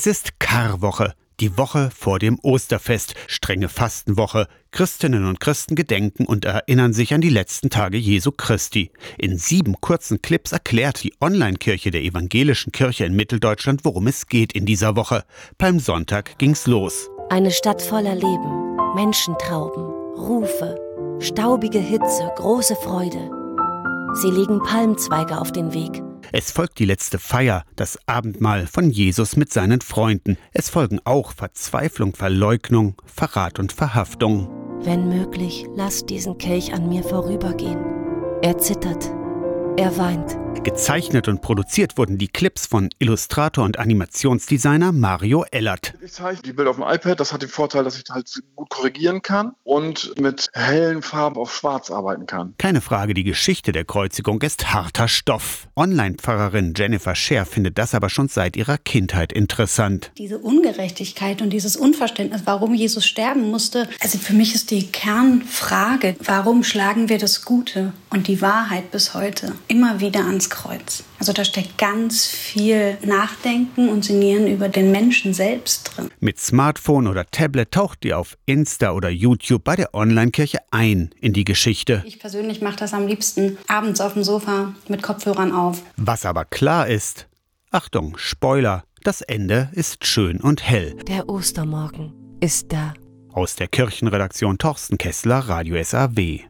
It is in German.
Es ist Karwoche, die Woche vor dem Osterfest, strenge Fastenwoche. Christinnen und Christen gedenken und erinnern sich an die letzten Tage Jesu Christi. In sieben kurzen Clips erklärt die Online-Kirche der evangelischen Kirche in Mitteldeutschland, worum es geht in dieser Woche. Beim Sonntag ging's los. Eine Stadt voller Leben, Menschentrauben, Rufe, staubige Hitze, große Freude. Sie legen Palmzweige auf den Weg. Es folgt die letzte Feier, das Abendmahl von Jesus mit seinen Freunden. Es folgen auch Verzweiflung, Verleugnung, Verrat und Verhaftung. Wenn möglich, lass diesen Kelch an mir vorübergehen. Er zittert. Er weint. Gezeichnet und produziert wurden die Clips von Illustrator und Animationsdesigner Mario Ellert. Ich zeichne die Bilder auf dem iPad. Das hat den Vorteil, dass ich halt gut korrigieren kann und mit hellen Farben auf Schwarz arbeiten kann. Keine Frage, die Geschichte der Kreuzigung ist harter Stoff. Online-Pfarrerin Jennifer Scher findet das aber schon seit ihrer Kindheit interessant. Diese Ungerechtigkeit und dieses Unverständnis, warum Jesus sterben musste, also für mich ist die Kernfrage, warum schlagen wir das Gute und die Wahrheit bis heute immer wieder ans Kreuz? Also da steckt ganz viel Nachdenken und Sinnieren über den Menschen selbst drin. Mit Smartphone oder Tablet taucht ihr auf Insta oder YouTube bei der Online-Kirche ein in die Geschichte. Ich persönlich mache das am liebsten abends auf dem Sofa mit Kopfhörern auf. Was aber klar ist, Achtung, Spoiler, das Ende ist schön und hell. Der Ostermorgen ist da. Aus der Kirchenredaktion Torsten Kessler, Radio SAW.